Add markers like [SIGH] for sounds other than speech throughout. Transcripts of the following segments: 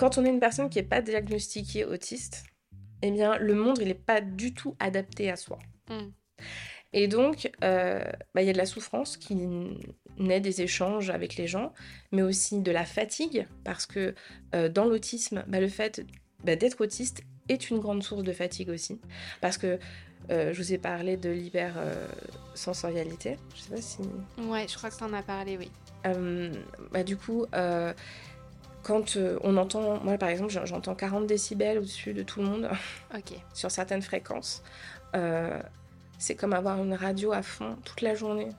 quand on est une personne qui n'est pas diagnostiquée autiste, eh bien, le monde, il n'est pas du tout adapté à soi. Mm. Et donc, euh, bah, il y a de la souffrance qui naît des échanges avec les gens, mais aussi de la fatigue, parce que euh, dans l'autisme, bah, le fait bah, d'être autiste est une grande source de fatigue aussi. Parce que euh, je vous ai parlé de l'hypersensorialité. je sais pas si. Ouais, je crois que ça en a parlé, oui. bah, du coup, quand on entend, moi par exemple, j'entends 40 décibels au-dessus de tout le monde [LAUGHS] [LAUGHS] sur certaines fréquences. c'est comme avoir une radio à fond toute la journée.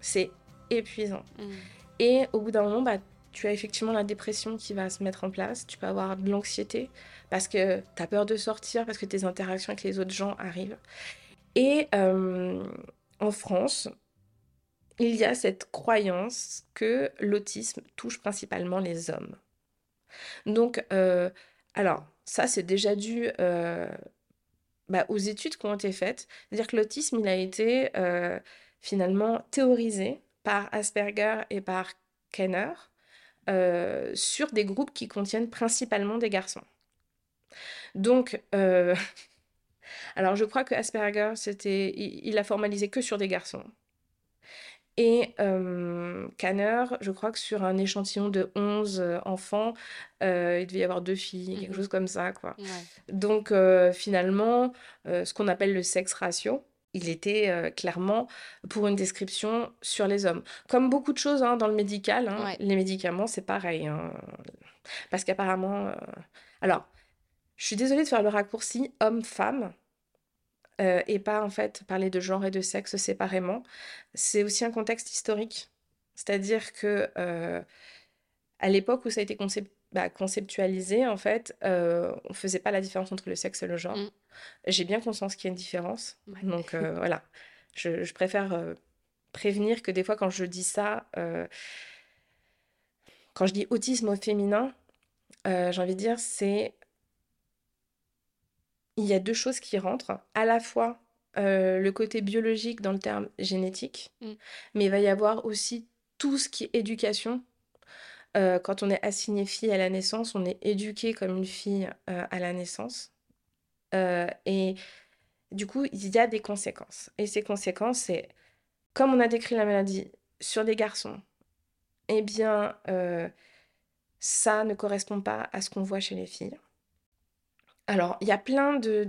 C'est épuisant. Mm. Et au bout d'un moment, bah, tu as effectivement la dépression qui va se mettre en place. Tu peux avoir de l'anxiété parce que tu as peur de sortir, parce que tes interactions avec les autres gens arrivent. Et euh, en France, il y a cette croyance que l'autisme touche principalement les hommes. Donc, euh, alors, ça, c'est déjà dû euh, bah, aux études qui ont été faites. C'est-à-dire que l'autisme, il a été finalement théorisé par Asperger et par Kenner euh, sur des groupes qui contiennent principalement des garçons. Donc, euh, [LAUGHS] alors je crois que Asperger, c'était, il, a formalisé que sur des garçons. Et euh, Kanner, je crois que sur un échantillon de 11 enfants, il devait y avoir deux filles, quelque mhm. chose comme ça. Quoi. Donc finalement, ce qu'on appelle le sexe ratio, il était clairement pour une description sur les hommes. Comme beaucoup de choses hein, dans le médical, hein, les médicaments, c'est pareil. Hein. parce qu'apparemment... Alors, je suis désolée de faire le raccourci homme-femme. Euh, et pas en fait parler de genre et de sexe séparément. C'est aussi un contexte historique. C'est-à-dire que à l'époque où ça a été concepté bah, conceptualisé, en fait, euh, on faisait pas la différence entre le sexe et le genre. Mm. J'ai bien conscience qu'il y a une différence. Donc euh, [LAUGHS] voilà, je, préfère euh, prévenir que des fois quand je dis ça, euh, quand je dis autisme au féminin, j'ai envie de dire c'est... Il y a deux choses qui rentrent. À la fois le côté biologique dans le terme génétique, mm. mais il va y avoir aussi tout ce qui est éducation euh, quand on est assigné fille à la naissance, on est éduqué comme une fille euh, à la naissance. Euh, et du coup, il y a des conséquences. Et ces conséquences, c'est comme on a décrit la maladie sur des garçons, eh bien, ça ne correspond pas à ce qu'on voit chez les filles. Alors, il y a plein de,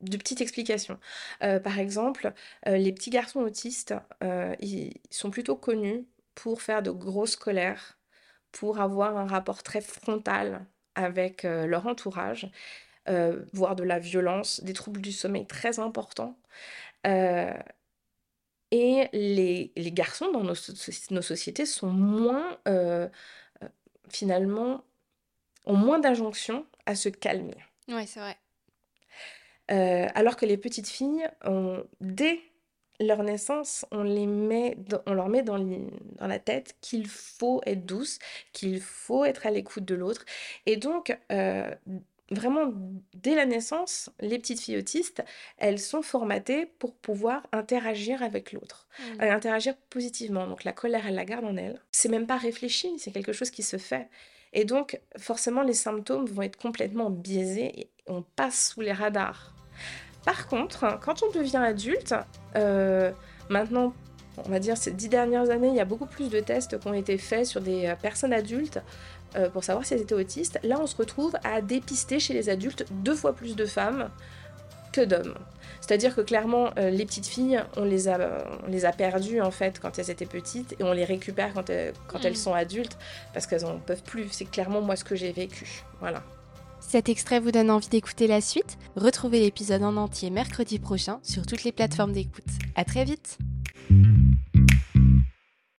petites explications. par exemple, les petits garçons autistes, ils sont plutôt connus pour faire de grosses colères pour avoir un rapport très frontal avec euh, leur entourage, euh, voire de la violence, des troubles du sommeil très importants. Euh, et les, garçons dans nos, sociétés sont moins, finalement, ont moins d'injonctions à se calmer. Oui, c'est vrai. alors que les petites filles ont, dès leur naissance, on, les met on leur met dans, dans la tête qu'il faut être douce, qu'il faut être à l'écoute de l'autre. Et donc, euh, vraiment, dès la naissance, les petites filles autistes, elles sont formatées pour pouvoir interagir avec l'autre, mmh. euh, interagir positivement. Donc la colère, elle la garde en elle. C'est même pas réfléchi, c'est quelque chose qui se fait. Et donc, forcément, les symptômes vont être complètement biaisés et on passe sous les radars. Par contre, quand on devient adulte, euh, maintenant, on va dire ces dix dernières années, il y a beaucoup plus de tests qui ont été faits sur des euh, personnes adultes euh, pour savoir si elles étaient autistes. Là, on se retrouve à dépister chez les adultes deux fois plus de femmes que d'hommes. C'est-à-dire que clairement, les petites filles, on les, a, on les a perdues en fait quand elles étaient petites et on les récupère quand, elles, quand elles mm. sont adultes parce qu'elles n'en peuvent plus. C'est clairement moi ce que j'ai vécu. Voilà. Cet extrait vous donne envie d'écouter la suite? Retrouvez l'épisode en entier mercredi prochain sur toutes les plateformes d'écoute. À très vite